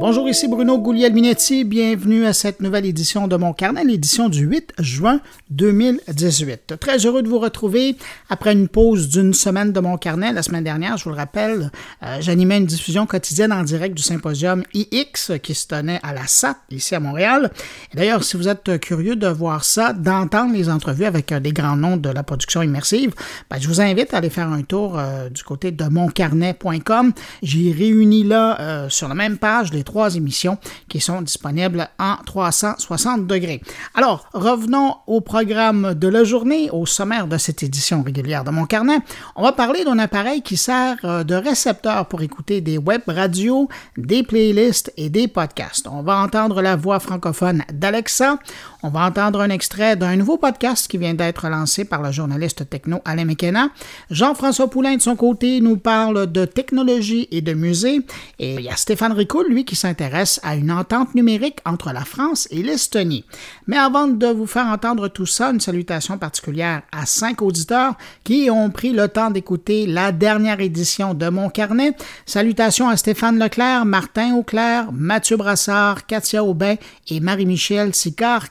Bonjour, ici Bruno Gouliel-Minetti. Bienvenue à cette nouvelle édition de mon carnet, l'édition du 8 juin 2018. Très heureux de vous retrouver après une pause d'une semaine de mon carnet. La semaine dernière, je vous le rappelle, euh, j'animais une diffusion quotidienne en direct du symposium IX qui se tenait à la SAP, ici à Montréal. D'ailleurs, si vous êtes curieux de voir ça, d'entendre les entrevues avec euh, des grands noms de la production immersive, ben, je vous invite à aller faire un tour euh, du côté de moncarnet.com. J'ai réuni là, sur la même page, les trois émissions qui sont disponibles en 360 degrés. Alors, revenons au programme de la journée, au sommaire de cette édition régulière de mon carnet. On va parler d'un appareil qui sert euh, de récepteur pour écouter des web radios, des playlists et des podcasts. On va entendre la voix francophone d'Alexa. On va entendre un extrait d'un nouveau podcast qui vient d'être lancé par le journaliste techno Alain McKenna. Jean-François Poulain, de son côté, nous parle de technologie et de musée. Et il y a Stéphane Ricoul, lui, qui s'intéresse à une entente numérique entre la France et l'Estonie. Mais avant de vous faire entendre tout ça, une salutation particulière à cinq auditeurs qui ont pris le temps d'écouter la dernière édition de mon carnet. Salutations à Stéphane Leclerc, Martin Auclair, Mathieu Brassard, Katia Aubin et Marie-Michel sicard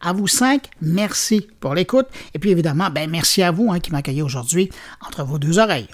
à vous cinq, merci pour l'écoute. Et puis évidemment, ben, merci à vous hein, qui m'accueillez aujourd'hui entre vos deux oreilles.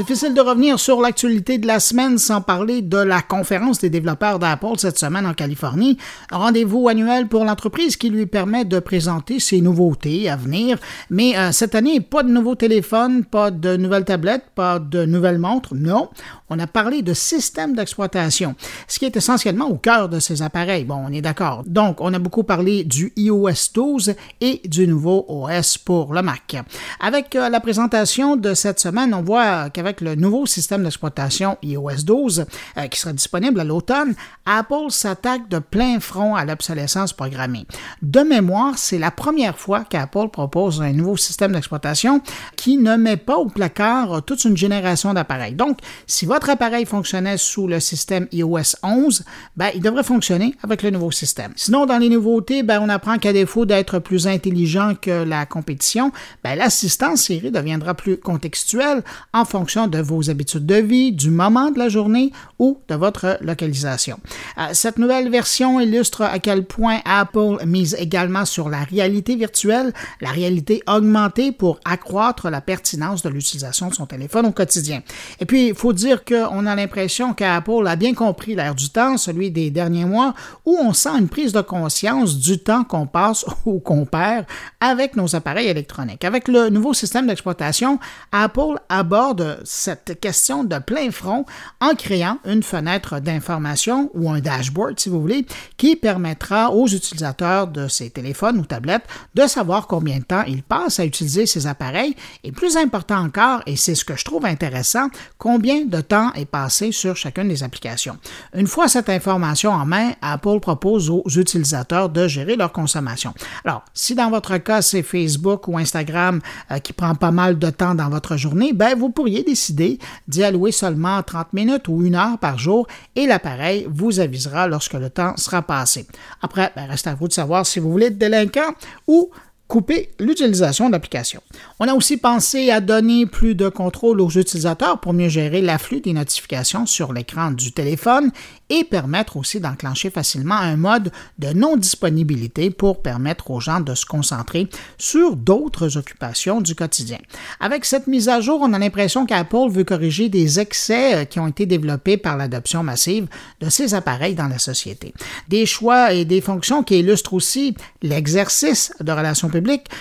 Difficile de revenir sur l'actualité de la semaine sans parler de la conférence des développeurs d'Apple cette semaine en Californie. Rendez-vous annuel pour l'entreprise qui lui permet de présenter ses nouveautés à venir. Mais euh, cette année, pas de nouveaux téléphones, pas de nouvelles tablettes, pas de nouvelles montres. Non, on a parlé de système d'exploitation, ce qui est essentiellement au cœur de ces appareils. Bon, on est d'accord. Donc, on a beaucoup parlé du iOS 12 et du nouveau OS pour le Mac. Avec euh, la présentation de cette semaine, on voit qu'avec avec le nouveau système d'exploitation iOS 12 euh, qui sera disponible à l'automne, Apple s'attaque de plein front à l'obsolescence programmée. De mémoire, c'est la première fois qu'Apple propose un nouveau système d'exploitation qui ne met pas au placard toute une génération d'appareils. Donc, si votre appareil fonctionnait sous le système iOS 11, ben, il devrait fonctionner avec le nouveau système. Sinon, dans les nouveautés, ben, on apprend qu'à défaut d'être plus intelligent que la compétition, ben, l'assistant Siri deviendra plus contextuel en fonction de vos habitudes de vie, du moment de la journée ou de votre localisation. Euh, cette nouvelle version illustre à quel point Apple mise également sur la réalité virtuelle, la réalité augmentée pour accroître la pertinence de l'utilisation de son téléphone au quotidien. Et puis, il faut dire qu'on a l'impression qu'Apple a bien compris l'air du temps, celui des derniers mois, où on sent une prise de conscience du temps qu'on passe ou qu'on perd avec nos appareils électroniques. Avec le nouveau système d'exploitation, Apple aborde cette question de plein front en créant une fenêtre d'information ou un dashboard, si vous voulez, qui permettra aux utilisateurs de ces téléphones ou tablettes de savoir combien de temps ils passent à utiliser ces appareils et plus important encore, et c'est ce que je trouve intéressant, combien de temps est passé sur chacune des applications. Une fois cette information en main, Apple propose aux utilisateurs de gérer leur consommation. Alors, si dans votre cas c'est Facebook ou Instagram euh, qui prend pas mal de temps dans votre journée, ben vous pourriez décider d'y allouer seulement 30 minutes ou une heure par jour et l'appareil vous avisera lorsque le temps sera passé. Après, ben, reste à vous de savoir si vous voulez être délinquant ou couper l'utilisation de l'application. On a aussi pensé à donner plus de contrôle aux utilisateurs pour mieux gérer l'afflux des notifications sur l'écran du téléphone et permettre aussi d'enclencher facilement un mode de non-disponibilité pour permettre aux gens de se concentrer sur d'autres occupations du quotidien. Avec cette mise à jour, on a l'impression qu'Apple veut corriger des excès euh, qui ont été développés par l'adoption massive de ces appareils dans la société. Des choix et des fonctions qui illustrent aussi l'exercice de relations publiques,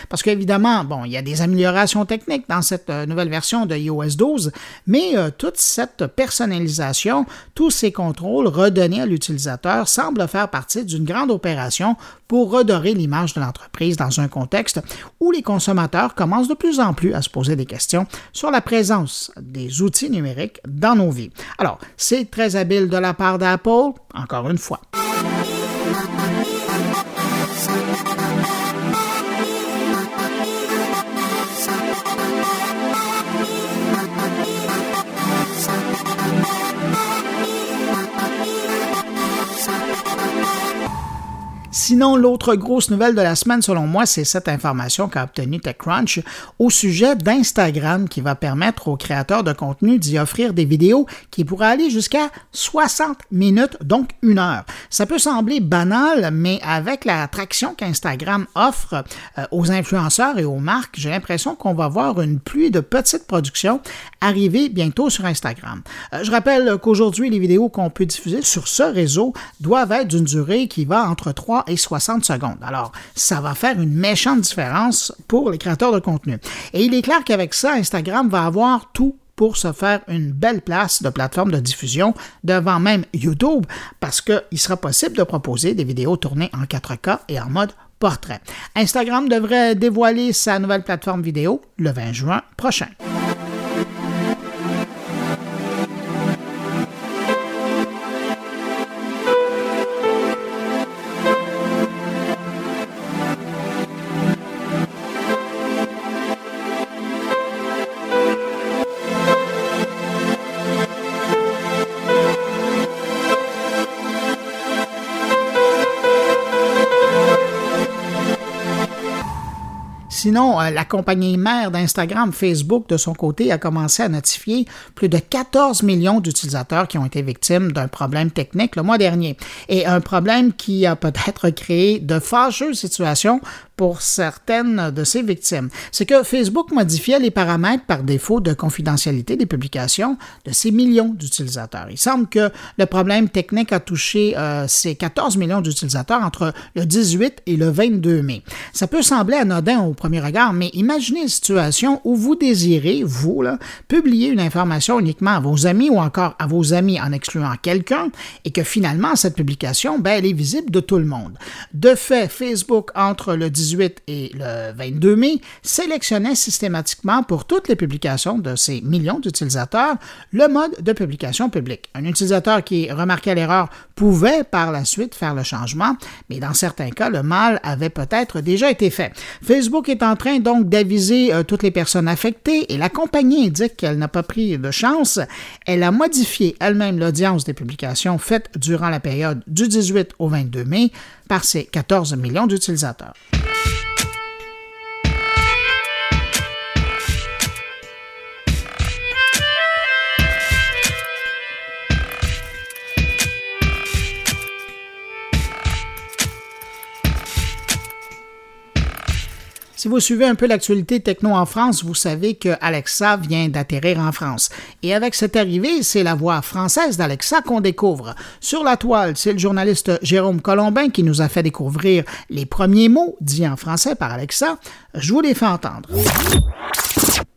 parce qu'évidemment, bon, il y a des améliorations techniques dans cette euh, nouvelle version de iOS 12, mais euh, toute cette personnalisation, tous ces contrôles redonner à l'utilisateur semble faire partie d'une grande opération pour redorer l'image de l'entreprise dans un contexte où les consommateurs commencent de plus en plus à se poser des questions sur la présence des outils numériques dans nos vies. Alors, c'est très habile de la part d'Apple, encore une fois. Sinon, l'autre grosse nouvelle de la semaine, selon moi, c'est cette information qu'a obtenue TechCrunch au sujet d'Instagram qui va permettre aux créateurs de contenu d'y offrir des vidéos qui pourraient aller jusqu'à 60 minutes, donc une heure. Ça peut sembler banal, mais avec la traction qu'Instagram offre euh, aux influenceurs et aux marques, j'ai l'impression qu'on va voir une pluie de petites productions arriver bientôt sur Instagram. Euh, je rappelle qu'aujourd'hui, les vidéos qu'on peut diffuser sur ce réseau doivent être d'une durée qui va entre 3 et 60 secondes. Alors, ça va faire une méchante différence pour les créateurs de contenu. Et il est clair qu'avec ça, Instagram va avoir tout pour se faire une belle place de plateforme de diffusion devant même YouTube parce qu'il sera possible de proposer des vidéos tournées en 4K et en mode portrait. Instagram devrait dévoiler sa nouvelle plateforme vidéo le 20 juin prochain. Sinon, euh, la compagnie mère d'Instagram, Facebook, de son côté, a commencé à notifier plus de 14 millions d'utilisateurs qui ont été victimes d'un problème technique le mois dernier. Et un problème qui a peut-être créé de fâcheuses situations pour certaines de ses victimes. C'est que Facebook modifiait les paramètres par défaut de confidentialité des publications de ces millions d'utilisateurs. Il semble que le problème technique a touché euh, ces 14 millions d'utilisateurs entre le 18 et le 22 mai. Ça peut sembler anodin au premier regard, mais imaginez une situation où vous désirez, vous, publier une information uniquement à vos amis ou encore à vos amis en excluant quelqu'un et que finalement cette publication, ben, elle est visible de tout le monde. De fait, Facebook, entre le 18 et le 22 mai, sélectionnait systématiquement pour toutes les publications de ces millions d'utilisateurs le mode de publication publique. Un utilisateur qui remarquait l'erreur pouvait par la suite faire le changement, mais dans certains cas, le mal avait peut-être déjà été fait. Facebook est en train donc d'aviser euh, toutes les personnes affectées et la compagnie indique qu'elle n'a pas pris de chance. Elle a modifié elle-même l'audience des publications faites durant la période du 18 au 22 mai par ses 14 millions d'utilisateurs. Si vous suivez un peu l'actualité techno en France, vous savez que Alexa vient d'atterrir en France. Et avec cette arrivée, c'est la voix française d'Alexa qu'on découvre. Sur la toile, c'est le journaliste Jérôme Colombin qui nous a fait découvrir les premiers mots dits en français par Alexa. Je vous les fais entendre.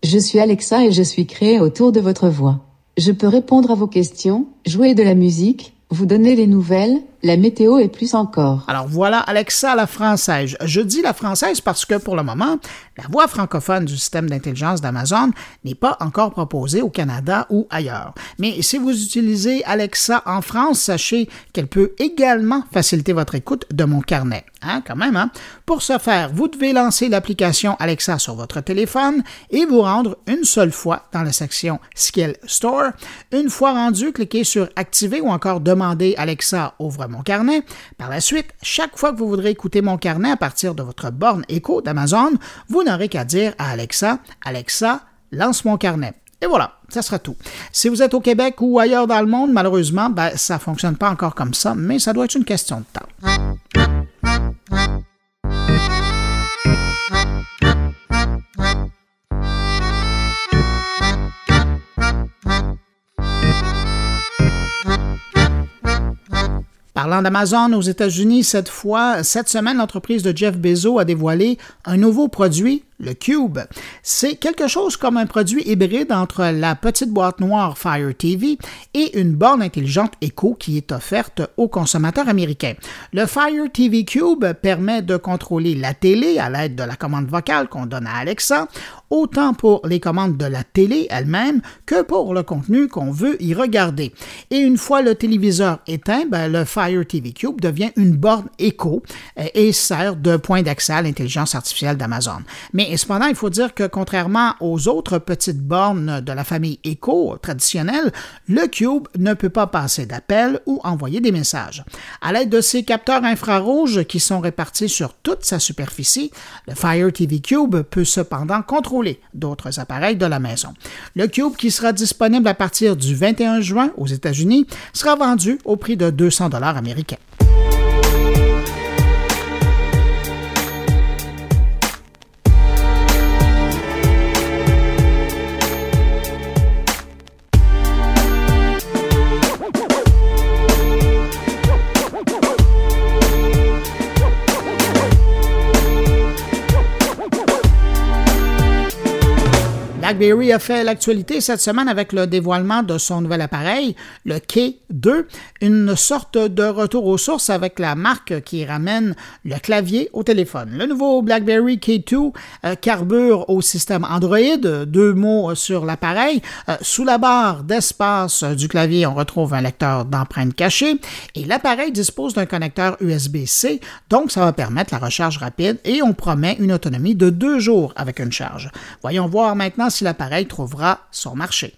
Je suis Alexa et je suis créé autour de votre voix. Je peux répondre à vos questions, jouer de la musique, vous donner les nouvelles, la météo et plus encore. Alors voilà Alexa la française. Je dis la française parce que pour le moment, la voix francophone du système d'intelligence d'Amazon n'est pas encore proposée au Canada ou ailleurs. Mais si vous utilisez Alexa en France, sachez qu'elle peut également faciliter votre écoute de mon carnet. Hein, quand même, hein? Pour ce faire, vous devez lancer l'application Alexa sur votre téléphone et vous rendre une seule fois dans la section Skill Store. Une fois rendu, cliquez sur Activer ou encore demander Alexa ouvre mon carnet. Par la suite, chaque fois que vous voudrez écouter mon carnet à partir de votre borne écho d'Amazon, vous n'aurez qu'à dire à Alexa, Alexa, lance mon carnet. Et voilà, ça sera tout. Si vous êtes au Québec ou ailleurs dans le monde, malheureusement, ben, ça ne fonctionne pas encore comme ça, mais ça doit être une question de temps. Parlant d'Amazon aux États-Unis, cette fois, cette semaine, l'entreprise de Jeff Bezos a dévoilé un nouveau produit le Cube. C'est quelque chose comme un produit hybride entre la petite boîte noire Fire TV et une borne intelligente Echo qui est offerte aux consommateurs américains. Le Fire TV Cube permet de contrôler la télé à l'aide de la commande vocale qu'on donne à Alexa, autant pour les commandes de la télé elle-même que pour le contenu qu'on veut y regarder. Et une fois le téléviseur éteint, ben, le Fire TV Cube devient une borne Echo et sert de point d'accès à l'intelligence artificielle d'Amazon. Cependant, il faut dire que contrairement aux autres petites bornes de la famille Echo traditionnelle, le Cube ne peut pas passer d'appels ou envoyer des messages. À l'aide de ses capteurs infrarouges qui sont répartis sur toute sa superficie, le Fire TV Cube peut cependant contrôler d'autres appareils de la maison. Le Cube, qui sera disponible à partir du 21 juin aux États-Unis, sera vendu au prix de 200 dollars américains. BlackBerry a fait l'actualité cette semaine avec le dévoilement de son nouvel appareil, le K2, une sorte de retour aux sources avec la marque qui ramène le clavier au téléphone. Le nouveau BlackBerry K2 euh, carbure au système Android, deux mots sur l'appareil. Euh, sous la barre d'espace du clavier, on retrouve un lecteur d'empreintes cachées et l'appareil dispose d'un connecteur USB-C, donc ça va permettre la recharge rapide et on promet une autonomie de deux jours avec une charge. Voyons voir maintenant si l'appareil trouvera son marché.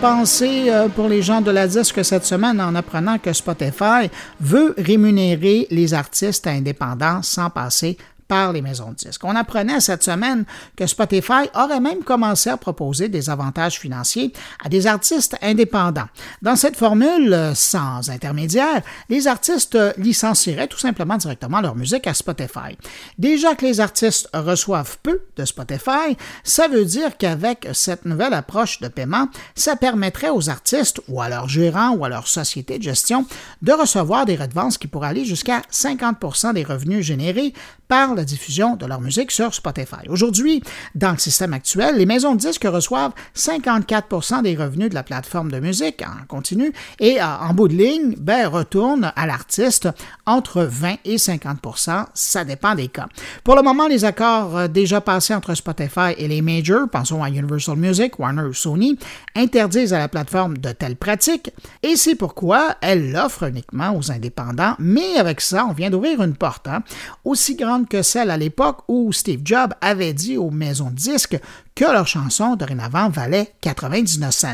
Pensée euh, pour les gens de la disque cette semaine en apprenant que Spotify veut rémunérer les artistes indépendants sans passer par les maisons de disques. On apprenait cette semaine que Spotify aurait même commencé à proposer des avantages financiers à des artistes indépendants. Dans cette formule, sans intermédiaire, les artistes licencieraient tout simplement directement leur musique à Spotify. Déjà que les artistes reçoivent peu de Spotify, ça veut dire qu'avec cette nouvelle approche de paiement, ça permettrait aux artistes ou à leurs gérants ou à leur société de gestion de recevoir des redevances qui pourraient aller jusqu'à 50% des revenus générés par la diffusion de leur musique sur Spotify. Aujourd'hui, dans le système actuel, les maisons de disques reçoivent 54% des revenus de la plateforme de musique en continu et euh, en bout de ligne, ben, retournent à l'artiste entre 20 et 50% ça dépend des cas. Pour le moment, les accords euh, déjà passés entre Spotify et les majors, pensons à Universal Music, Warner ou Sony, interdisent à la plateforme de telles pratiques et c'est pourquoi elle l'offre uniquement aux indépendants, mais avec ça, on vient d'ouvrir une porte hein, aussi grande que celle à l'époque où Steve Jobs avait dit aux maisons de disques que leurs chansons dorénavant valaient 99 cents.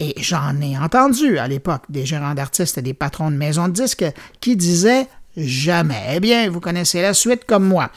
Et j'en ai entendu à l'époque des gérants d'artistes et des patrons de maisons de disques qui disaient jamais. Eh bien, vous connaissez la suite comme moi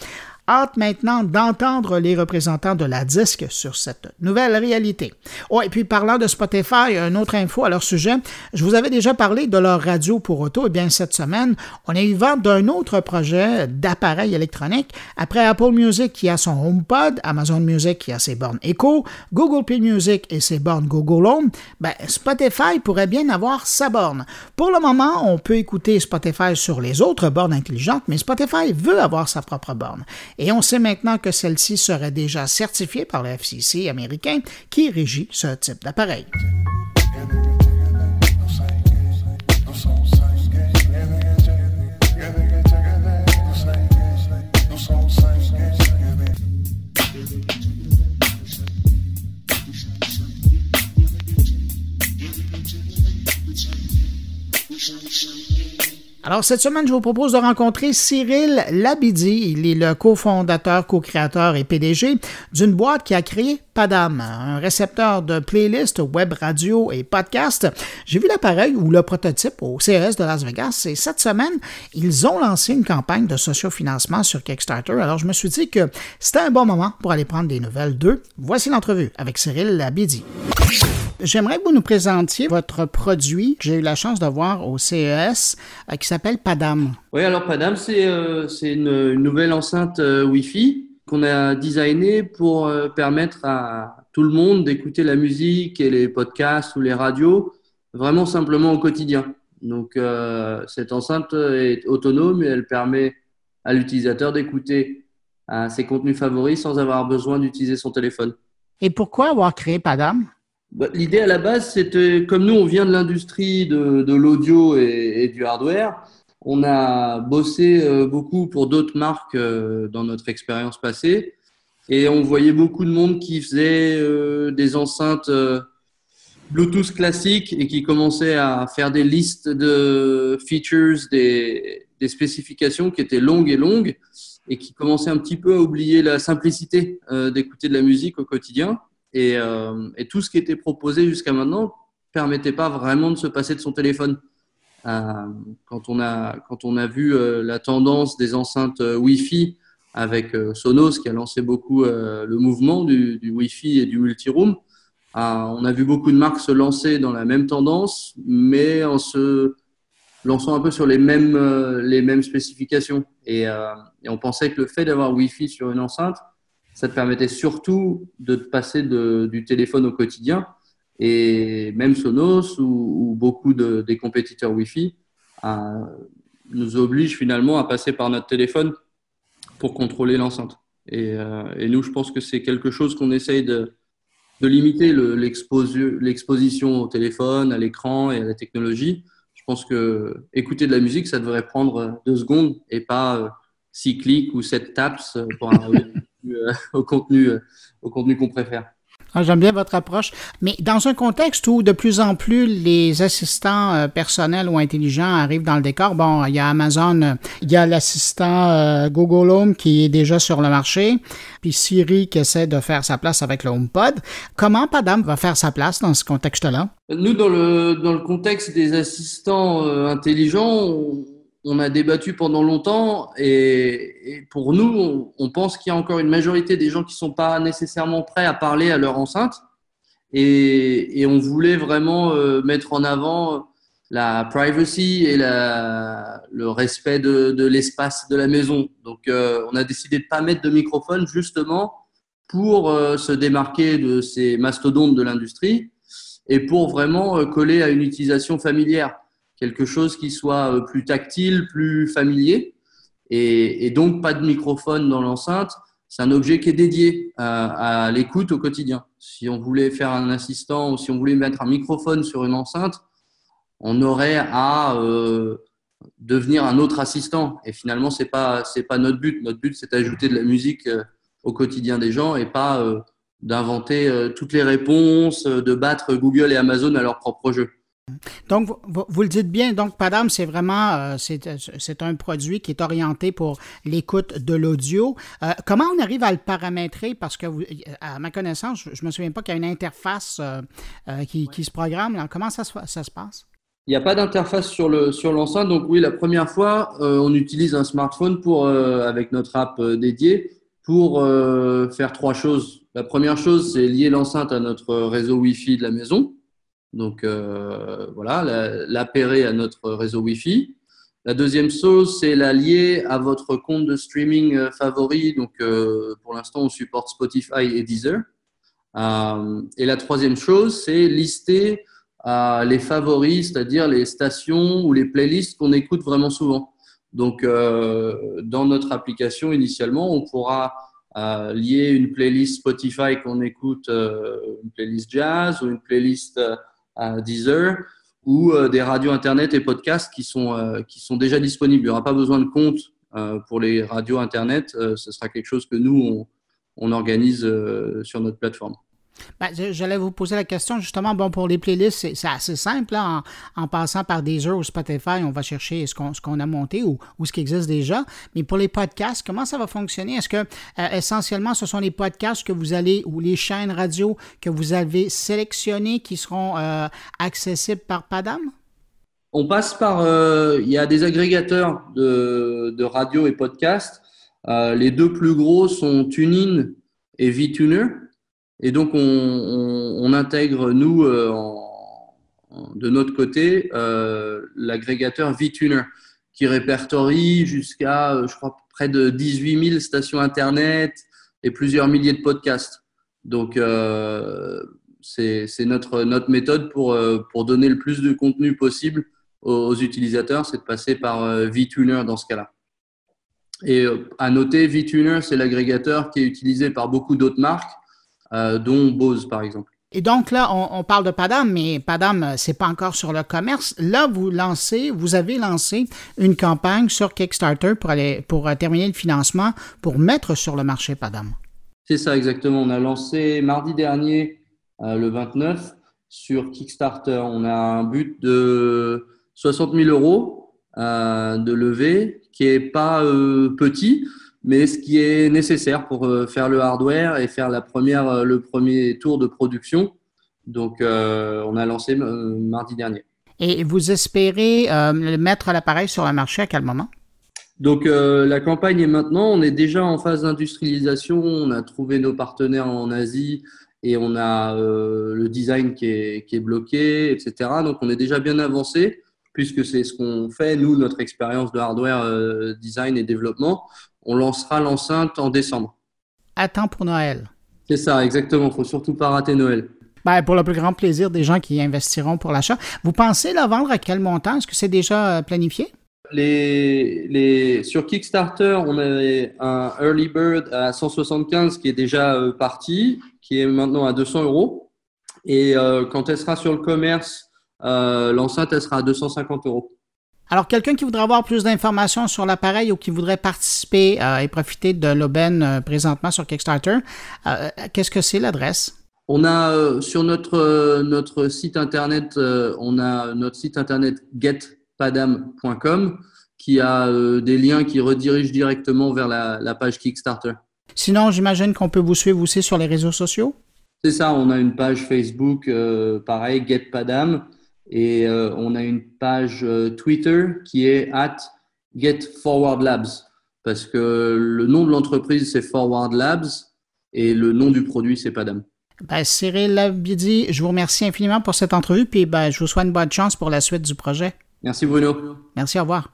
hâte maintenant d'entendre les représentants de la disque sur cette nouvelle réalité. Oh, et puis parlant de Spotify, une autre info à leur sujet, je vous avais déjà parlé de leur radio pour auto. Eh bien, cette semaine, on a eu vent d'un autre projet d'appareil électronique. Après Apple Music qui a son HomePod, Amazon Music qui a ses bornes Echo, Google Play Music et ses bornes Google Home, ben, Spotify pourrait bien avoir sa borne. Pour le moment, on peut écouter Spotify sur les autres bornes intelligentes, mais Spotify veut avoir sa propre borne. Et on sait maintenant que celle-ci serait déjà certifiée par le FCC américain qui régit ce type d'appareil. Alors, cette semaine, je vous propose de rencontrer Cyril Labidi. Il est le cofondateur, co-créateur et PDG d'une boîte qui a créé Padam, un récepteur de playlists web radio et podcast. J'ai vu l'appareil ou le prototype au CES de Las Vegas et cette semaine, ils ont lancé une campagne de sociofinancement sur Kickstarter. Alors, je me suis dit que c'était un bon moment pour aller prendre des nouvelles d'eux. Voici l'entrevue avec Cyril Labidi. J'aimerais que vous nous présentiez votre produit j'ai eu la chance de voir au CES euh, qui s'appelle Padam. Oui, alors Padam, c'est euh, une, nouvelle enceinte euh, Wi-Fi qu'on a designé pour permettre à tout le monde d'écouter la musique et les podcasts ou les radios vraiment simplement au quotidien. Donc cette enceinte est autonome et elle permet à l'utilisateur d'écouter ses contenus favoris sans avoir besoin d'utiliser son téléphone. Et pourquoi avoir créé Padam? Bah, L'idée à la base, c'était comme nous, on vient de l'industrie de, de l'audio et, du hardware. On a bossé euh, beaucoup pour d'autres marques euh, dans notre expérience passée et on voyait beaucoup de monde qui faisait euh, des enceintes Bluetooth classiques et qui commençait à faire des listes de features, des, des spécifications qui étaient longues et longues et qui commençaient un petit peu à oublier la simplicité d'écouter de la musique au quotidien. Et, euh, et, tout ce qui était proposé jusqu'à maintenant permettait pas vraiment de se passer de son téléphone. Euh, quand, on a, quand on a vu euh, la tendance des enceintes Wi-Fi avec Sonos qui a lancé beaucoup le mouvement du, Wi-Fi et du multi-room, on a vu beaucoup de marques se lancer dans la même tendance, mais en se lançant un peu sur les mêmes, les mêmes spécifications. Et on pensait que le fait d'avoir Wi-Fi sur une enceinte, ça te permettait surtout de te passer du téléphone au quotidien. Et même Sonos ou, ou beaucoup de, des compétiteurs Wi-Fi euh, nous obligent finalement à passer par notre téléphone pour contrôler l'enceinte. Et, euh, et, nous, je pense que c'est quelque chose qu'on essaye de, de limiter l'exposition au téléphone, à l'écran et à la technologie. Je pense que écouter de la musique, ça devrait prendre deux secondes et pas euh, six clics ou sept taps pour euh, au contenu, euh, au contenu qu'on préfère. Ah, J'aime bien votre approche. Mais dans un contexte où de plus en plus les assistants euh, personnels ou intelligents arrivent dans le décor, bon, il y a Amazon, il y a l'assistant euh, Google Home qui est déjà sur le marché, puis Siri qui essaie de faire sa place avec le HomePod. Comment Padam va faire sa place dans ce contexte-là? Nous, dans le, dans le contexte des assistants euh, intelligents, on on a débattu pendant longtemps et, pour nous, on, pense qu'il y a encore une majorité des gens qui sont pas nécessairement prêts à parler à leur enceinte et, on voulait vraiment euh, mettre en avant la privacy et le respect de, l'espace de la maison. Donc, euh, on a décidé de pas mettre de microphone justement pour euh, se démarquer de ces mastodontes de l'industrie et pour vraiment coller à une utilisation familière quelque chose qui soit euh, plus tactile, plus familier, et, donc pas de microphone dans l'enceinte. C'est un objet qui est dédié à, l'écoute au quotidien. Si on voulait faire un assistant ou si on voulait mettre un microphone sur une enceinte, on aurait à euh, devenir un autre assistant. Et finalement, c'est pas pas notre but. Notre but, c'est d'ajouter de la musique euh, au quotidien des gens et pas d'inventer toutes les réponses, de battre Google et Amazon à leur propre jeu. Donc, vous, le dites bien, donc Padam, c'est vraiment euh, c'est un produit qui est orienté pour l'écoute de l'audio. Euh, comment on arrive à le paramétrer? Parce que, à ma connaissance, je ne me souviens pas qu'il y a une interface euh, euh qui, qui, se programme. Comment ça, ça se passe? Il n'y a pas d'interface sur le sur l'enceinte. Donc oui, la première fois, euh, on utilise un smartphone pour avec notre app dédiée pour faire trois choses. La première chose, c'est lier l'enceinte à notre réseau Wi-Fi de la maison. Donc euh, voilà, l'appairer à notre réseau Wi-Fi. La deuxième chose, c'est la lier à votre compte de streaming euh, favori. Donc euh, pour l'instant, on supporte Spotify et Deezer. Et la troisième chose, c'est lister les favoris, c'est-à-dire les stations ou les playlists qu'on écoute vraiment souvent. Donc dans notre application, initialement, on pourra lier une playlist Spotify qu'on écoute, une playlist jazz ou une playlist à Deezer ou euh, des radios internet et podcasts qui sont, euh, qui sont déjà disponibles. Il n'y aura pas besoin de compte euh, pour les radios internet. ce sera quelque chose que nous, on, on organise sur notre plateforme. Ben, J'allais vous poser la question justement, bon, pour les playlists, c'est assez simple. En, passant par Deezer ou Spotify, on va chercher ce qu'on qu a monté ou, ce qui existe déjà. Mais pour les podcasts, comment ça va fonctionner? Est-ce que euh, essentiellement ce sont les podcasts que vous allez ou les chaînes radio que vous avez sélectionnées qui seront euh, accessibles par Padam? On passe par. Euh, il y a des agrégateurs de, de radio et podcasts. Les deux plus gros sont TuneIn et VTuner. Et donc, on, intègre, nous, euh, de notre côté, euh, l'agrégateur VTuner, qui répertorie jusqu'à, euh, je crois, près de 18 000 stations Internet et plusieurs milliers de podcasts. Donc, euh, c'est notre, notre méthode pour, pour donner le plus de contenu possible aux, aux utilisateurs, c'est de passer par VTuner dans ce cas-là. Et à noter, VTuner, c'est l'agrégateur qui est utilisé par beaucoup d'autres marques dont Bose par exemple. Et donc là, on, parle de Padam, mais Padam, c'est pas encore sur le commerce. Là, vous lancez, vous avez lancé une campagne sur Kickstarter pour aller pour terminer le financement pour mettre sur le marché Padam. C'est ça exactement. On a lancé mardi dernier, le 29, sur Kickstarter. On a un but de 60 000 euros euh, de levée qui est pas euh, petit, mais ce qui est nécessaire pour euh, faire le hardware et faire la première, le premier tour de production. Donc, on a lancé mardi dernier. Et vous espérez mettre l'appareil sur le marché à quel moment? Donc la campagne est maintenant, on est déjà en phase d'industrialisation, on a trouvé nos partenaires en Asie, et on a euh, le design qui est, qui est, bloqué, etc. Donc on est déjà bien avancé puisque c'est ce qu'on fait, nous, notre expérience de hardware euh, design et développement. On lancera l'enceinte en décembre. À temps pour Noël. C'est ça, exactement. Il faut surtout pas rater Noël. Ben, pour le plus grand plaisir des gens qui investiront pour l'achat. Vous pensez la vendre à quel montant? Est-ce que c'est déjà euh, planifié? Les, les, sur Kickstarter, on avait un Early Bird à 175 qui est déjà euh, parti, qui est maintenant à 200 euros. Et euh, quand elle sera sur le commerce, euh, l'enceinte, elle sera à 250 euros. Alors, quelqu'un qui voudrait avoir plus d'informations sur l'appareil ou qui voudrait participer et profiter de l'aubaine présentement sur Kickstarter, qu'est-ce que c'est l'adresse? On a sur notre, notre site internet, on a notre site internet Get padam.com qui a euh, des liens qui redirigent directement vers la, page Kickstarter. Sinon, j'imagine qu'on peut vous suivre aussi sur les réseaux sociaux? C'est ça, on a une page Facebook, euh, pareil, Get Padam, et euh, on a une page Twitter qui est at Get Forward Labs, parce que le nom de l'entreprise, c'est Forward Labs, et le nom du produit, c'est Padam. Ben, Cyril Labidi, je vous remercie infiniment pour cette entrevue, puis ben, je vous souhaite une bonne chance pour la suite du projet. Merci Bruno. Merci, au revoir.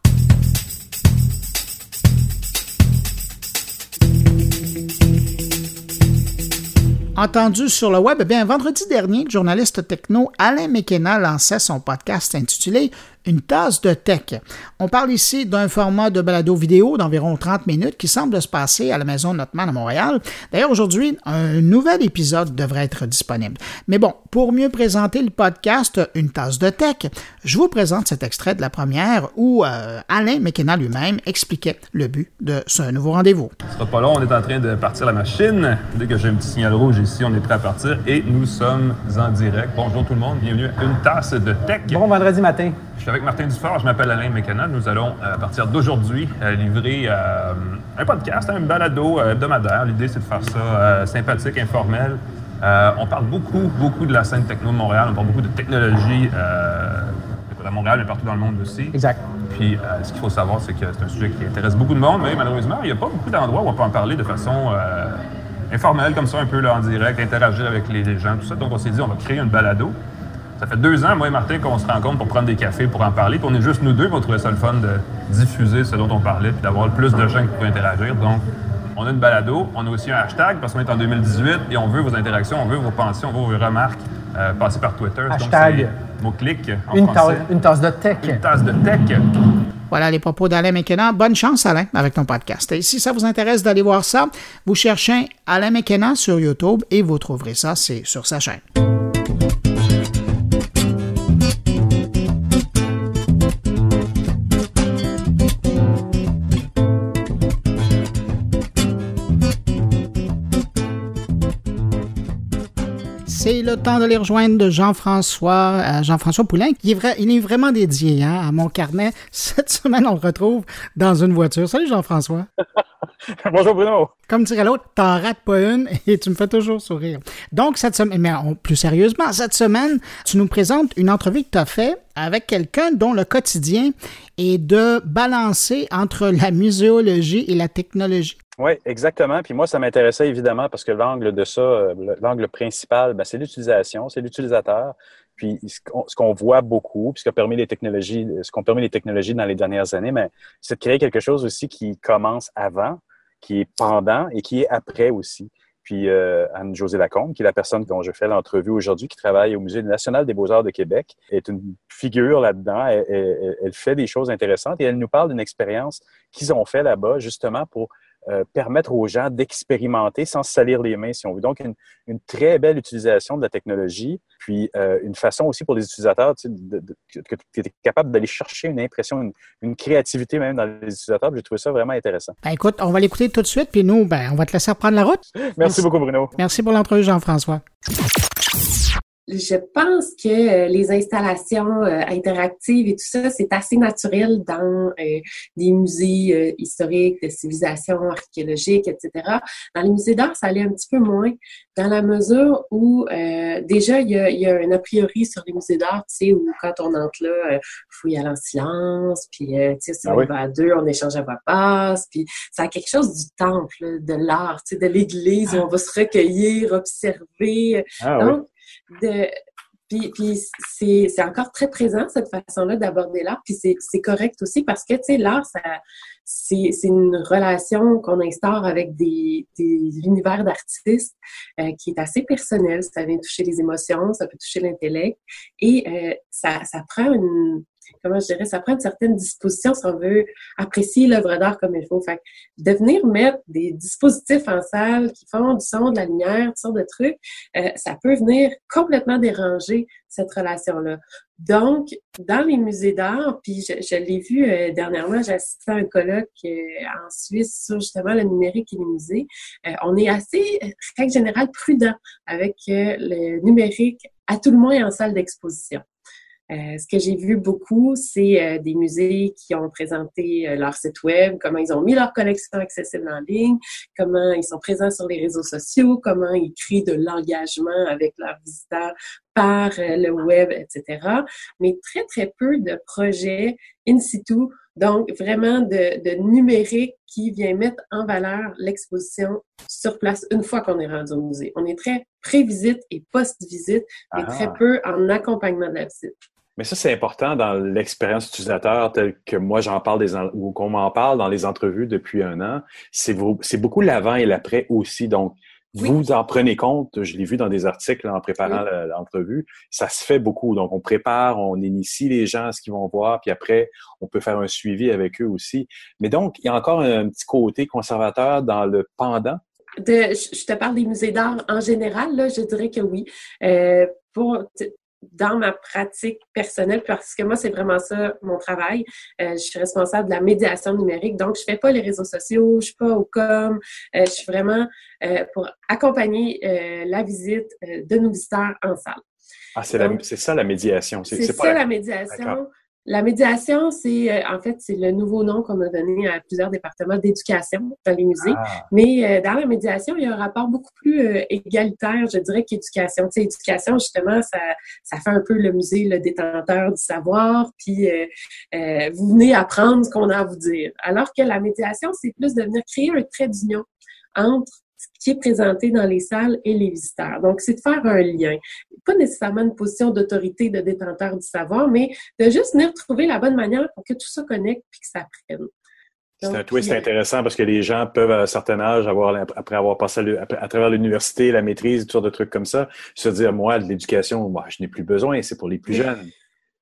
Entendu sur le web, eh bien, vendredi dernier, le journaliste techno Alain McKenna lançait son podcast intitulé une tasse de tech. On parle ici d'un format de balado vidéo d'environ 30 minutes qui semble se passer à la Maison Notman à Montréal. D'ailleurs, aujourd'hui, un nouvel épisode devrait être disponible. Mais bon, pour mieux présenter le podcast Une tasse de tech, je vous présente cet extrait de la première où euh, Alain McKenna lui-même expliquait le but de ce nouveau rendez-vous. Ce sera pas long, on est en train de partir la machine. Dès que j'ai un petit signal rouge ici, on est prêt à partir et nous sommes en direct. Bonjour tout le monde, bienvenue à Une tasse de tech. Bon vendredi matin. Je suis avec Martin Dufort, je m'appelle Alain Mécana. Nous allons, euh, à partir d'aujourd'hui, euh, livrer euh, un podcast, un balado hebdomadaire. L'idée, c'est de faire ça sympathique, informel. on parle beaucoup, beaucoup de la scène techno de Montréal. On parle beaucoup de technologie à Montréal, mais partout dans le monde aussi. Exact. Puis, ce qu'il faut savoir, c'est que c'est un sujet qui intéresse beaucoup de monde, mais malheureusement, il n'y a pas beaucoup d'endroits où on peut en parler de façon informelle, comme ça, un peu là, en direct, interagir avec les gens, tout ça. Donc, on s'est dit, on va créer une balado ça fait deux ans, moi et Martin, qu'on se rencontre pour prendre des cafés, pour en parler. Puis on est juste nous deux, pour trouver ça le fun de diffuser ce dont on parlait, puis d'avoir le plus de gens qui pourraient interagir. Donc, on a une balado, on a aussi un hashtag parce qu'on est en 2018 et on veut vos interactions, on veut vos pensées, on veut vos remarques. Euh, passer par Twitter. Hashtag. Mot-clic une, français. une tasse de tech. Une tasse de tech. Voilà les propos d'Alain McKenna. Bonne chance, Alain, avec ton podcast. Et si ça vous intéresse d'aller voir ça, vous cherchez Alain McKenna sur YouTube et vous trouverez ça, c'est sur sa chaîne. C'est le temps de les rejoindre de Jean-François, euh, Jean-François Poulain, qui est, vrai, il est vraiment dédié hein, à mon carnet. Cette semaine, on le retrouve dans une voiture. Salut Jean-François. Bonjour Bruno. Comme dirait l'autre, t'en rates pas une et tu me fais toujours sourire. Donc, cette semaine, mais plus sérieusement, cette semaine, tu nous présentes une entrevue que tu as faite avec quelqu'un dont le quotidien est de balancer entre la muséologie et la technologie. Oui, exactement. Puis moi, ça m'intéressait évidemment parce que l'angle de ça, euh, l'angle principal, ben, c'est l'utilisation, c'est l'utilisateur. Puis ce qu'on voit beaucoup, puis ce qu'ont permis les technologies, ce qu'ont permis les technologies dans les dernières années, mais c'est de créer quelque chose aussi qui commence avant, qui est pendant et qui est après aussi. Puis euh, Anne-Josée Lacombe, qui est la personne dont je fais l'entrevue aujourd'hui, qui travaille au Musée national des beaux-arts de Québec, est une figure là-dedans. Elle, elle, fait des choses intéressantes et elle nous parle d'une expérience qu'ils ont fait là-bas justement pour euh, permettre aux gens d'expérimenter sans se salir les mains, si on veut. Donc, une, une très belle utilisation de la technologie, puis euh, une façon aussi pour les utilisateurs tu sais, de, de, que tu es capable d'aller chercher une impression, une, une, créativité même dans les utilisateurs. J'ai trouvé ça vraiment intéressant. Ben, écoute, on va l'écouter tout de suite, puis nous, ben, on va te laisser reprendre la route. Merci, Merci. beaucoup, Bruno. Merci pour l'entrevue, Jean-François je pense que euh, les installations euh, interactives et tout ça, c'est assez naturel dans euh, des musées euh, historiques, de civilisations archéologiques, etc. Dans les musées d'art, ça allait un petit peu moins, dans la mesure où euh, déjà, il y, a, y, a, un a priori sur les musées d'art, tu sais, où quand on entre là, il faut y aller en silence, puis tu sais, si ah on oui. va à deux, on échange à voix basse, puis ça a quelque chose du temple, de l'art, tu sais, de l'église, où on va se recueillir, observer. Ah, Donc, oui de puis, puis c'est, c'est encore très présent cette façon-là d'aborder l'art puis c'est, c'est correct aussi parce que tu sais l'art ça c'est, c'est une relation qu'on instaure avec des, des univers d'artistes euh, qui est assez personnel. Ça vient toucher les émotions ça peut toucher l'intellect et euh, ça, ça prend une comment je dirais, ça prend une certaine disposition si on veut apprécier l'œuvre d'art comme il faut. Fait de venir mettre des dispositifs en salle qui font du son, de la lumière, toutes sortes de trucs, euh, ça peut venir complètement déranger cette relation-là. Donc, dans les musées d'art, puis je, je l'ai vu euh, dernièrement, j'ai assisté à un colloque euh, en Suisse sur justement le numérique et les musées. Euh, on est assez, règle générale, prudent avec le numérique, à tout le moins en salle d'exposition. Euh, ce que j'ai vu beaucoup, c'est euh, des musées qui ont présenté euh, leur site web, comment ils ont mis leur collection accessible en ligne, comment ils sont présents sur les réseaux sociaux, comment ils créent de l'engagement avec leurs visiteurs par le web, etc. Mais très, très peu de projets in situ, donc vraiment de, de numérique qui vient mettre en valeur l'exposition sur place une fois qu'on est rendu au musée. On est très pré-visite et post-visite, mais ah. très peu en accompagnement de la visite. Mais ça, c'est important dans l'expérience utilisateur telle que moi j'en parle des ou qu'on m'en parle dans les entrevues depuis un an. C'est beaucoup l'avant et l'après aussi. Donc, oui. vous en prenez compte. Je l'ai vu dans des articles en préparant oui. l'entrevue. Ça se fait beaucoup. Donc, on prépare, on initie les gens à ce qu'ils vont voir, puis après, on peut faire un suivi avec eux aussi. Mais donc, il y a encore un petit côté conservateur dans le pendant? De, je te parle des musées d'art en général, là, je dirais que oui. Euh, pour, dans ma pratique personnelle, parce que moi, c'est vraiment ça mon travail. Euh, je suis responsable de la médiation numérique, donc je fais pas les réseaux sociaux, je suis pas au com, euh, je suis vraiment euh, pour accompagner la visite de nos visiteurs en salle. Ah, c'est ça la médiation. C'est ça la médiation. La médiation, c'est euh, en fait c'est le nouveau nom qu'on a donné à plusieurs départements d'éducation dans les musées. Ah. Mais euh, dans la médiation, il y a un rapport beaucoup plus euh, égalitaire, je dirais, qu'éducation. Tu sais, éducation, justement, ça, ça fait un peu le musée le détenteur du savoir, puis euh, euh, vous venez apprendre ce qu'on a à vous dire. Alors que la médiation, c'est plus de venir créer un trait d'union entre qui est présenté dans les salles et les visiteurs. Donc, c'est de faire un lien. Pas nécessairement une position d'autorité de détenteur du savoir, mais de juste venir trouver la bonne manière pour que tout ça connecte puis que ça prenne. C'est un twist intéressant parce que les gens peuvent, à un certain âge, avoir, après avoir passé à, travers l'université, la maîtrise, toutes sortes de trucs comme ça, se dire, moi, de l'éducation, moi, je n'ai plus besoin, c'est pour les plus jeunes.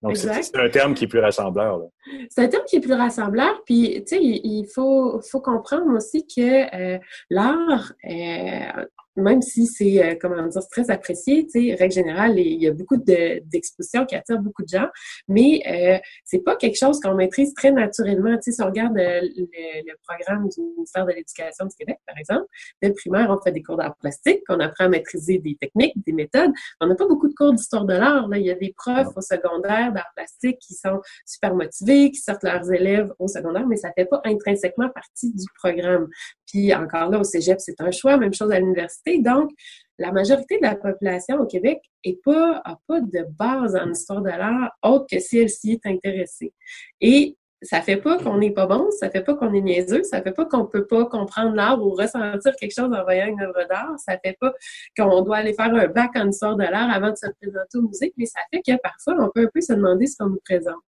Donc, c'est un terme qui est plus rassembleur. C'est un terme qui est plus rassembleur. Puis, tu sais, il, il, faut, faut comprendre aussi que euh, l'art, euh, même si c'est, euh, comment dire, très apprécié, tu sais, règle générale, il y a beaucoup d'expositions de, qui attirent beaucoup de gens, mais euh, c'est pas quelque chose qu'on maîtrise très naturellement. Tu sais, si on regarde euh, le, le, programme du ministère de l'Éducation du Québec, par exemple, dès le primaire, on fait des cours d'art plastique, on apprend à maîtriser des techniques, des méthodes. On n'a pas beaucoup de cours d'histoire de l'art. Là, il y a des profs au secondaire d'art plastique qui sont super motivés, qui sortent leurs élèves au secondaire, mais ça fait pas intrinsèquement partie du programme. Puis encore là, au cégep, c'est un choix. Même chose à l'université. Donc, la majorité de la population au Québec n'a pas, pas de base en histoire de l'art autre que si elle s'y est intéressée. Ça fait pas qu'on n'est pas bon, ça fait pas qu'on est niaiseux, ça fait pas qu'on peut pas comprendre l'art ou ressentir quelque chose en voyant une œuvre d'art, ça fait pas qu'on doit aller faire un bac en histoire de l'art avant de se présenter au musée, mais ça fait que parfois on peut un peu se demander ce qu'on nous présente.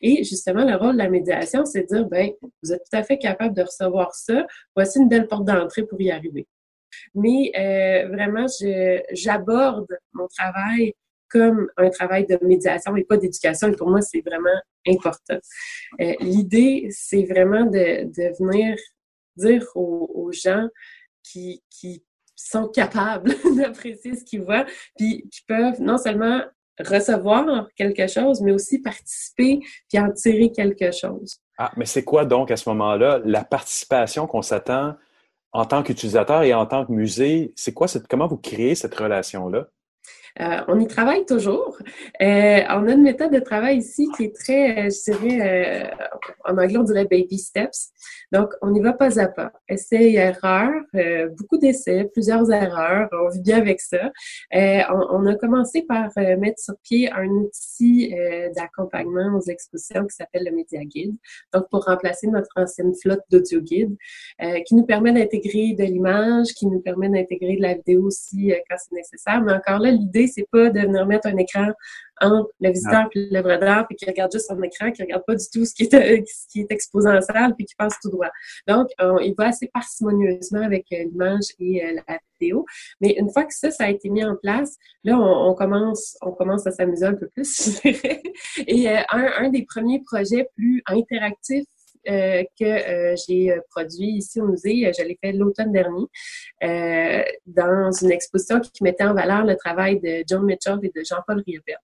Et justement, le rôle de la médiation, c'est de dire, ben, vous êtes tout à fait capable de recevoir ça, voici une belle porte d'entrée pour y arriver. Mais euh, vraiment, j'aborde mon travail comme un travail de médiation et pas d'éducation. Et pour moi, c'est vraiment important. Euh, L'idée, c'est vraiment de, de venir dire aux, gens qui, qui sont capables d'apprécier ce qu'ils voient, puis qui peuvent non seulement recevoir quelque chose, mais aussi participer puis en tirer quelque chose. Ah, mais c'est quoi donc à ce moment-là la participation qu'on s'attend en tant qu'utilisateur et en tant que musée? C'est quoi cette, comment vous créez cette relation-là? Euh, on y travaille toujours. Euh, on a une méthode de travail ici qui est très, euh, je dirais, en anglais on dirait baby steps. Donc, on y va pas à pas. Essai, erreur, beaucoup d'essais, plusieurs erreurs. On vit bien avec ça. On, a commencé par mettre sur pied un outil d'accompagnement aux expositions qui s'appelle le Media Guide. Donc, pour remplacer notre ancienne flotte d'audio guide, qui nous permet d'intégrer de l'image, qui nous permet d'intégrer de la vidéo aussi quand c'est nécessaire. Mais encore là, l'idée c'est pas de venir mettre un écran entre le visiteur et l'œuvre d'art, puis qui regarde juste son écran, qui regarde pas du tout ce qui est, euh, ce qui est exposé en salle, puis qui passe tout droit. Donc, il va assez parcimonieusement avec euh, l'image et euh, la vidéo. Mais une fois que ça, ça a été mis en place, là, on, commence, on commence à s'amuser un peu plus. Et un, un des premiers projets plus interactifs euh, que euh, j'ai euh, produit ici au musée. Je l'ai fait l'automne dernier dans une exposition qui mettait en valeur le travail de John Mitchell et de Jean-Paul Riopel.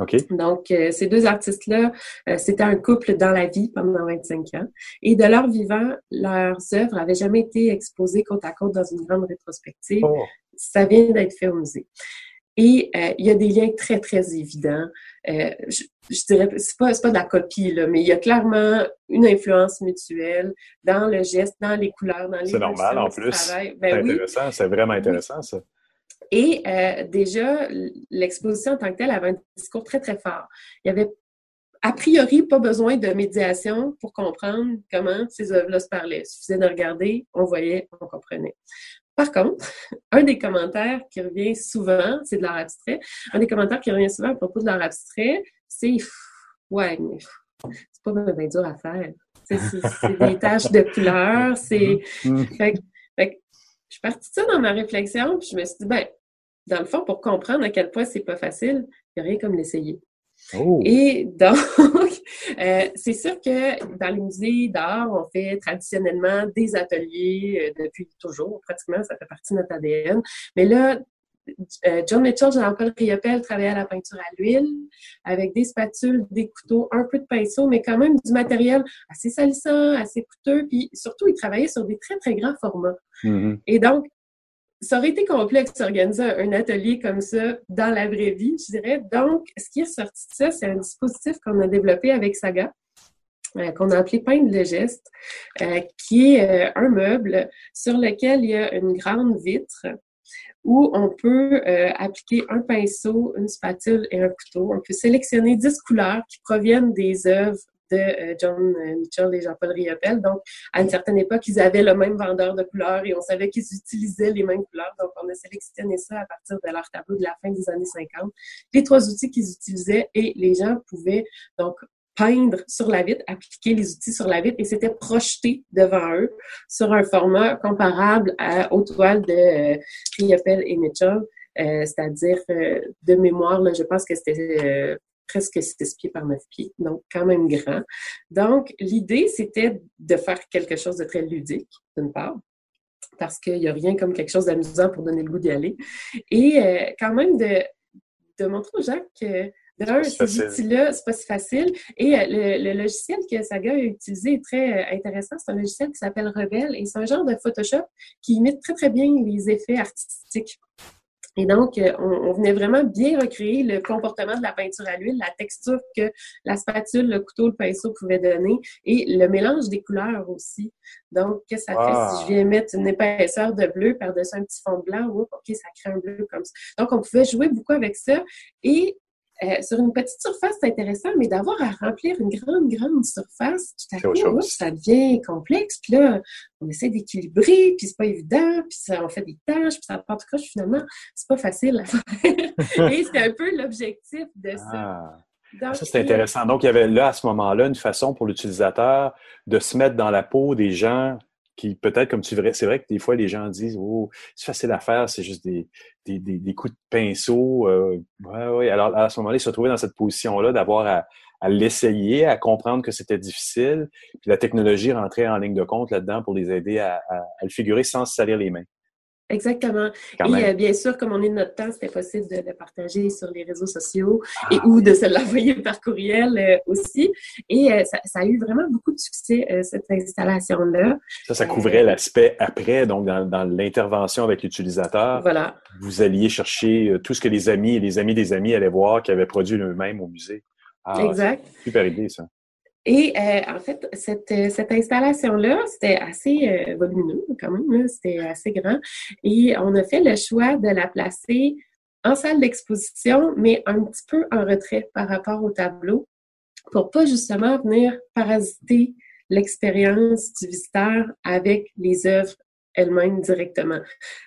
Okay. Donc, ces deux artistes-là, c'était un couple dans la vie pendant 25 ans. Et de leur vivant, leurs œuvres n'avaient jamais été exposées côte à côte dans une grande rétrospective. Oh. Ça vient d'être fait au musée. Et euh, il y a des liens très, très évidents. Euh, je, je, dirais, c'est pas, pas de la copie, là, mais il y a clairement une influence mutuelle dans le geste, dans les couleurs, dans les C'est normal, en plus. Ben c'est intéressant, c'est vraiment intéressant, ça. Et euh, déjà, l'exposition en tant que telle avait un discours très, très fort. Il y avait a priori pas besoin de médiation pour comprendre comment ces œuvres-là se parlaient. Il suffisait de regarder, on voyait, on comprenait. Par contre, un des commentaires qui revient souvent, c'est de l'art abstrait. Un des commentaires qui revient souvent à propos de l'art abstrait, c'est Ouais, mais c'est pas bien dur à faire. C'est des taches de couleur, c'est. Mm-hmm. Fait, fait, je suis partie de ça dans ma réflexion, puis je me suis dit, ben, dans le fond, pour comprendre à quel point c'est pas facile, il n'y a rien comme l'essayer. Oh. Et donc, euh, c'est sûr que dans les musées d'art, on fait traditionnellement des ateliers euh, depuis toujours, pratiquement, ça fait partie de notre ADN. Mais là, euh, John Mitchell, Jean-Paul Riopel travaillait à la peinture à l'huile avec des spatules, des couteaux, un peu de pinceau, mais quand même du matériel assez salissant, assez coûteux. Puis surtout, il travaillait sur des très, très grands formats. Mm-hmm. Et donc, ça aurait été complexe d'organiser un atelier comme ça dans la vraie vie, je dirais. Donc, ce qui est sorti de ça, c'est un dispositif qu'on a développé avec Saga, euh, qu'on a appelé Peindre le geste, euh, qui est euh, un meuble sur lequel il y a une grande vitre où on peut appliquer un pinceau, une spatule et un couteau. On peut sélectionner 10 couleurs qui proviennent des œuvres de euh, John euh, Mitchell et Jean-Paul Riopel. Donc, à une certaine époque, ils avaient le même vendeur de couleurs et on savait qu'ils utilisaient les mêmes couleurs. Donc, on a sélectionné ça à partir de leur tableau de la fin des années 50. Les trois outils qu'ils utilisaient et les gens pouvaient donc peindre sur la vitre, appliquer les outils sur la vitre et c'était projeté devant eux sur un format comparable à, aux toiles de euh, Riopel et Mitchell. c'est-à-dire de mémoire, là, je pense que c'était presque 6 pieds par 9 pieds, donc quand même grand. Donc, l'idée, c'était de faire quelque chose de très ludique, d'une part, parce qu'il n'y a rien comme quelque chose d'amusant pour donner le goût d'y aller, et euh, quand même de, de montrer aux gens que d'un, ces outils-là, c'est pas si facile. Et euh, le, logiciel que Saga a utilisé est très euh, intéressant. C'est un logiciel qui s'appelle Rebel et c'est un genre de Photoshop qui imite très, très bien les effets artistiques. Et donc, euh, on, venait vraiment bien recréer le comportement de la peinture à l'huile, la texture que la spatule, le couteau, le pinceau pouvaient donner et le mélange des couleurs aussi. Donc, qu'est-ce que ça fait si je viens mettre une épaisseur de bleu par-dessus un petit fond blanc? OK, ça crée un bleu comme ça. Donc, on pouvait jouer beaucoup avec ça. Et euh, sur une petite surface, c'est intéressant, mais d'avoir à remplir une grande, grande surface, tout à coup, ça devient complexe. Puis là, on essaie d'équilibrer, puis c'est pas évident, puis ça, on fait des tâches, puis ça part tout finalement, c'est pas facile à faire. Et c'est un peu l'objectif de ça. Ah. ça, c'est intéressant. Donc, il y avait là, à ce moment-là, une façon pour l'utilisateur de se mettre dans la peau des gens qui peut-être, comme tu verrais, c'est vrai que des fois, les gens disent, oh, c'est facile à faire, c'est juste des, des, des, coups de pinceau. Euh, ouais, ouais. Alors, à ce moment-là, se retrouver dans cette position-là, d'avoir à, à l'essayer, à comprendre que c'était difficile, puis la technologie rentrait en ligne de compte là-dedans pour les aider à, à, à le figurer sans se salir les mains. Exactement. et euh, bien sûr, comme on est de notre temps, c'était possible de le partager sur les réseaux sociaux et ah. ou de se l'envoyer par courriel euh, aussi. Et euh, ça, ça, a eu vraiment beaucoup de succès, cette installation-là. Ça, ça couvrait l'aspect après, donc dans, dans l'intervention avec l'utilisateur. Voilà. Vous alliez chercher tout ce que les amis et les amis des amis allaient voir, qui avaient produit eux-mêmes au musée. Ah, exact. Super idée, ça. Et euh, en fait, cette, cette installation-là, c'était assez euh, volumineux quand même, c'était assez grand. Et on a fait le choix de la placer en salle d'exposition, mais un petit peu en retrait par rapport au tableau, pour pas justement venir parasiter l'expérience du visiteur avec les œuvres elle-même directement.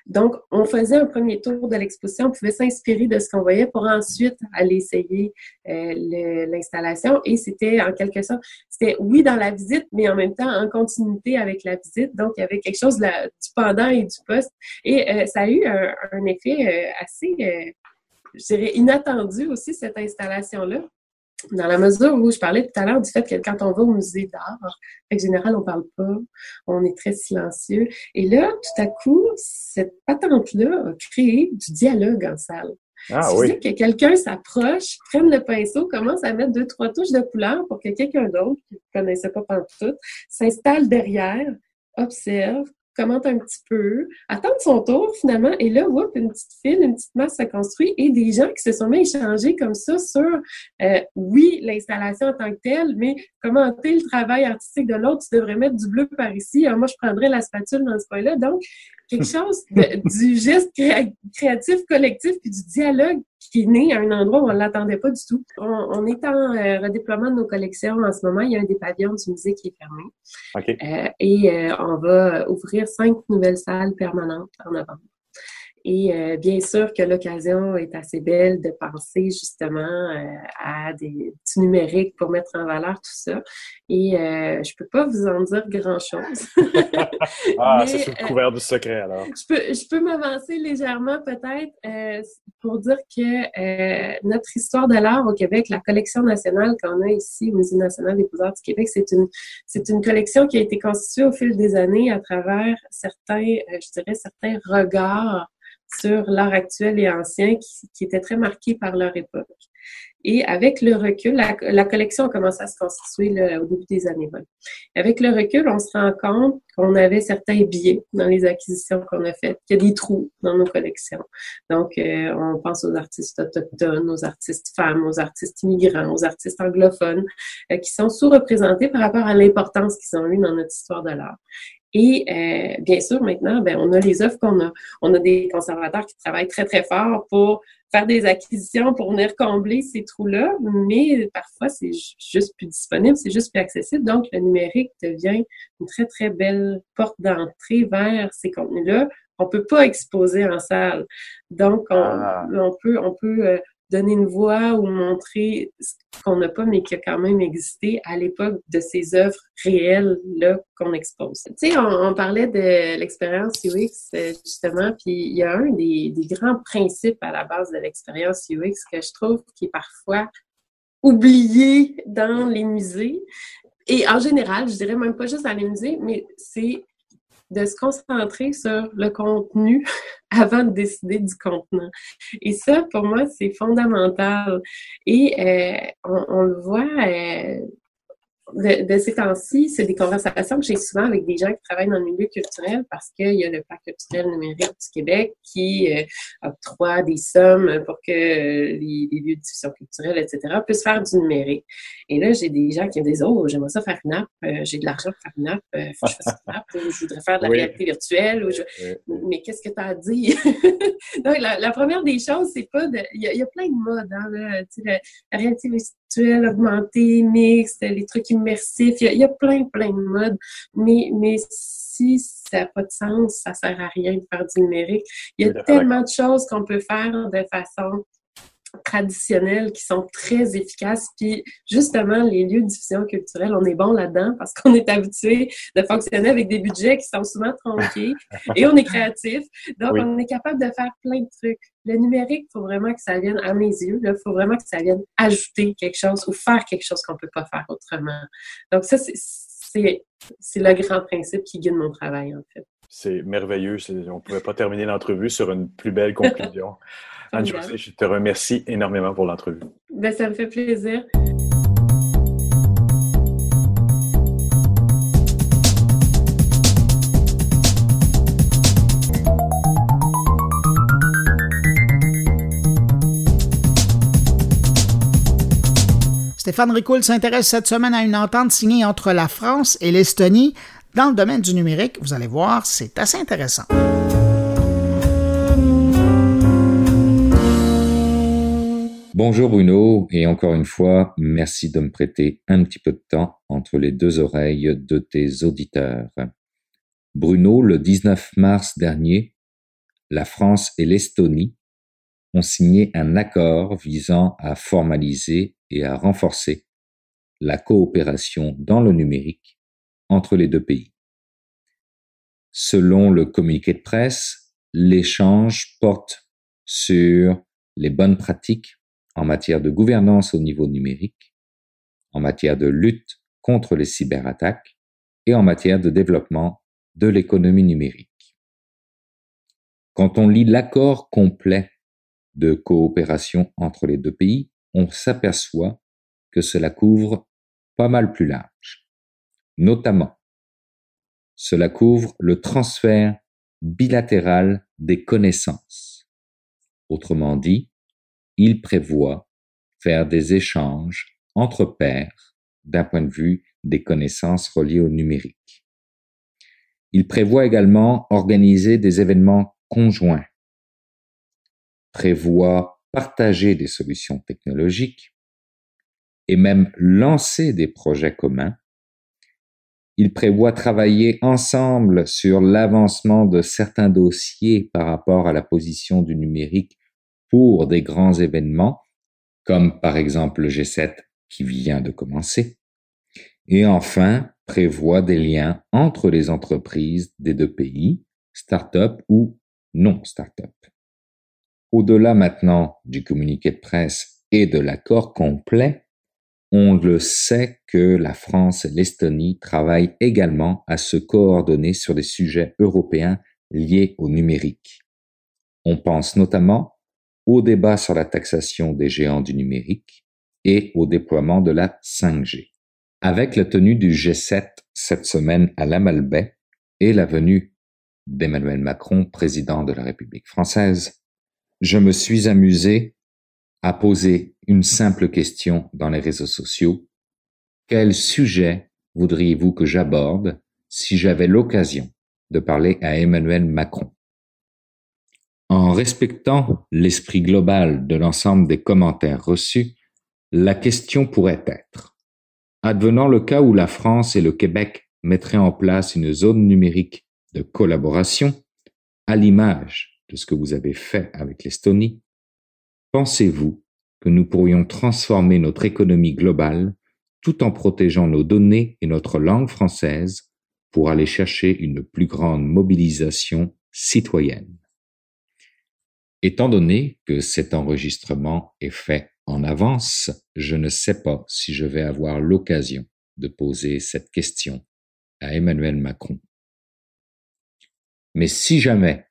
Donc, on faisait un premier tour de l'exposition, on pouvait s'inspirer de ce qu'on voyait pour ensuite aller essayer euh, l'installation. Et c'était en quelque sorte, c'était oui dans la visite, mais en même temps en continuité avec la visite. Donc, il y avait quelque chose du pendant et du poste. Et euh, ça a eu un, effet euh, assez, je dirais, inattendu aussi, cette installation-là dans la mesure où je parlais tout à l'heure du fait que quand on va au musée d'art, en général, on parle pas, on est très silencieux. Et là, tout à coup, cette patente-là a créé du dialogue en salle. Ah, oui. que quelqu'un s'approche, prenne le pinceau, commence à mettre deux, trois touches de couleur pour que quelqu'un d'autre, qui ne connaissait pas tout, s'installe derrière, observe, commente un petit peu, attendre son tour finalement, et là, whoop, une petite file, une petite masse se construit, et des gens qui se sont mis échangés comme ça sur, euh, oui, l'installation en tant que telle, mais commenter le travail artistique de l'autre, tu devrais mettre du bleu par ici, moi je prendrais la spatule dans ce point-là. Donc, quelque chose du geste créatif collectif puis du dialogue qui est né à un endroit où on ne l'attendait pas du tout. On, est en euh, redéploiement de nos collections en ce moment. Il y a un des pavillons du musée qui est fermé. Euh, et euh, on va ouvrir cinq nouvelles salles permanentes en novembre. Et euh, bien sûr que l'occasion est assez belle de penser justement euh, à des petits numériques pour mettre en valeur tout ça. Et euh, je peux pas vous en dire grand-chose. ah, c'est sous couvert du secret alors. Je peux, je peux m'avancer légèrement peut-être pour dire que notre histoire de l'art au Québec, la collection nationale qu'on a ici au Musée national des beaux-arts du Québec, c'est une, c'est une collection qui a été constituée au fil des années à travers certains, je dirais, certains regards sur l'art actuel et ancien qui, étaient très marqués par leur époque. Et avec le recul, la, collection a commencé à se constituer au début des années 20. Avec le recul, on se rend compte qu'on avait certains biais dans les acquisitions qu'on a faites, qu'il y a des trous dans nos collections. Donc, euh, on pense aux artistes autochtones, aux artistes femmes, aux artistes immigrants, aux artistes anglophones, euh, qui sont sous-représentés par rapport à l'importance qu'ils ont eue dans notre histoire de l'art. Et euh, bien sûr, maintenant, ben, on a les offres qu'on a. On a des conservateurs qui travaillent très, très fort pour faire des acquisitions, pour venir combler ces trous-là, mais parfois, c'est juste plus disponible, c'est juste plus accessible. Donc, le numérique devient une très, très belle porte d'entrée vers ces contenus-là. On peut pas exposer en salle. Donc, on, ah. on peut, on peut euh, donner une voix ou montrer ce qu'on n'a pas, mais qui a quand même existé à l'époque de ces œuvres réelles-là qu'on expose. Tu sais, on, parlait de l'expérience UX, euh, justement, puis il y a un des, des grands principes à la base de l'expérience UX que je trouve qui est parfois oublié dans les musées. Et en général, je dirais même pas juste dans les musées, mais c'est de se concentrer sur le contenu avant de décider du contenant. Et ça, pour moi, c'est fondamental. Et euh, on, on, le voit euh, de, ces temps-ci, c'est des conversations que j'ai souvent avec des gens qui travaillent dans le milieu culturel parce qu'il y a le Parc culturel numérique du Québec qui euh, octroie des sommes pour que euh, les, lieux de diffusion culturelle, etc., puissent faire du numérique. Et là, j'ai des gens qui me disent Oh, j'aimerais ça faire une app, euh, j'ai de l'argent pour faire une app, faut que je fasse une app, ou je voudrais faire de la réalité virtuelle, ou je... mais qu'est-ce que tu as à dire? Donc, la, première des choses, c'est pas de. Il y, a plein de modes, hein, là, la, la réalité virtuelle augmentée, mixte, les trucs immersifs. Il y, a, plein, plein de modes. Mais, mais si ça n'a pas de sens, ça sert à rien de faire du numérique. Il y a tellement de choses qu'on peut faire de façon traditionnels qui sont très efficaces. Puis justement, les lieux de diffusion culturelle, on est bon là-dedans parce qu'on est habitué de fonctionner avec des budgets qui sont souvent tronqués et on est créatif. Donc, on est capable de faire plein de trucs. Le numérique, il faut vraiment que ça vienne, à mes yeux, il faut vraiment que ça vienne ajouter quelque chose ou faire quelque chose qu'on ne peut pas faire autrement. Donc, ça, c'est le grand principe qui guide mon travail, en fait. C'est merveilleux. On ne pouvait pas terminer l'entrevue sur une plus belle conclusion. Anne-Josée, je te remercie énormément pour l'entrevue. Ben, ça me fait plaisir. Stéphane Ricoul s'intéresse cette semaine à une entente signée entre la France et l'Estonie dans le domaine du numérique. Vous allez voir, c'est assez intéressant. Bonjour Bruno, et encore une fois, merci de me prêter un petit peu de temps entre les deux oreilles de tes auditeurs. Bruno, le 19 mars dernier, la France et l'Estonie ont signé un accord visant à formaliser et à renforcer la coopération dans le numérique entre les deux pays. Selon le communiqué de presse, l'échange porte sur les bonnes pratiques en matière de gouvernance au niveau numérique, en matière de lutte contre les cyberattaques et en matière de développement de l'économie numérique. Quand on lit l'accord complet de coopération entre les deux pays, on s'aperçoit que cela couvre pas mal plus large. Notamment, cela couvre le transfert bilatéral des connaissances. Autrement dit, il prévoit faire des échanges entre pairs d'un point de vue des connaissances reliées au numérique. Il prévoit également organiser des événements conjoints, prévoit partager des solutions technologiques et même lancer des projets communs. Il prévoit travailler ensemble sur l'avancement de certains dossiers par rapport à la position du numérique pour des grands événements, comme par exemple le G7 qui vient de commencer, et enfin prévoit des liens entre les entreprises des deux pays, start-up ou non start-up. Au-delà maintenant du communiqué de presse et de l'accord complet, on le sait que la France et l'Estonie travaillent également à se coordonner sur des sujets européens liés au numérique. On pense notamment au débat sur la taxation des géants du numérique et au déploiement de la 5G. Avec la tenue du G7 cette semaine à la Malbaie et la venue d'Emmanuel Macron, président de la République française, je me suis amusé à poser une simple question dans les réseaux sociaux. Quel sujet voudriez-vous que j'aborde si j'avais l'occasion de parler à Emmanuel Macron? En respectant l'esprit global de l'ensemble des commentaires reçus, la question pourrait être, advenant le cas où la France et le Québec mettraient en place une zone numérique de collaboration, à l'image de ce que vous avez fait avec l'Estonie, pensez-vous que nous pourrions transformer notre économie globale tout en protégeant nos données et notre langue française pour aller chercher une plus grande mobilisation citoyenne? Étant donné que cet enregistrement est fait en avance, je ne sais pas si je vais avoir l'occasion de poser cette question à Emmanuel Macron. Mais si jamais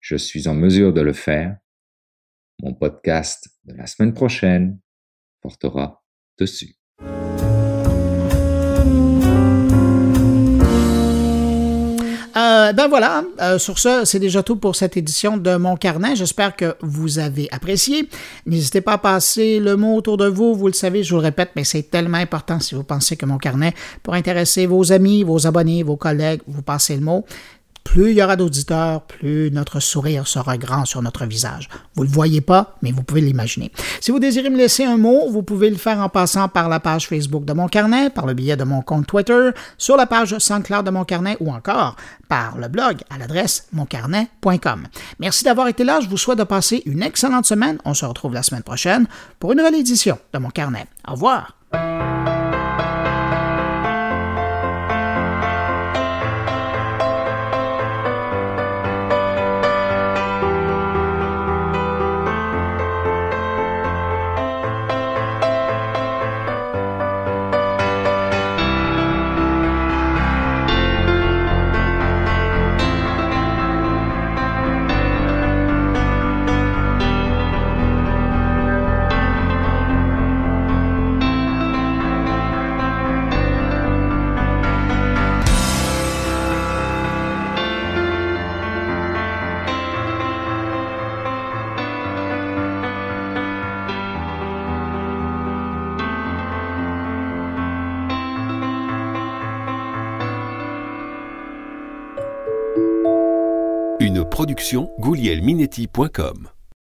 je suis en mesure de le faire, mon podcast de la semaine prochaine portera dessus. Euh, ben voilà, euh, sur ce, c'est déjà tout pour cette édition de Mon Carnet. J'espère que vous avez apprécié. N'hésitez pas à passer le mot autour de vous. Vous le savez, je vous le répète, mais c'est tellement important si vous pensez que Mon Carnet pour intéresser vos amis, vos abonnés, vos collègues, vous passez le mot plus il y aura d'auditeurs, plus notre sourire sera grand sur notre visage. Vous ne le voyez pas, mais vous pouvez l'imaginer. Si vous désirez me laisser un mot, vous pouvez le faire en passant par la page Facebook de mon carnet, par le billet de mon compte Twitter, sur la page SoundCloud de mon carnet ou encore par le blog à l'adresse moncarnet.com. Merci d'avoir été là. Je vous souhaite de passer une excellente semaine. On se retrouve la semaine prochaine pour une nouvelle édition de mon carnet. Au revoir. goulielminetti.com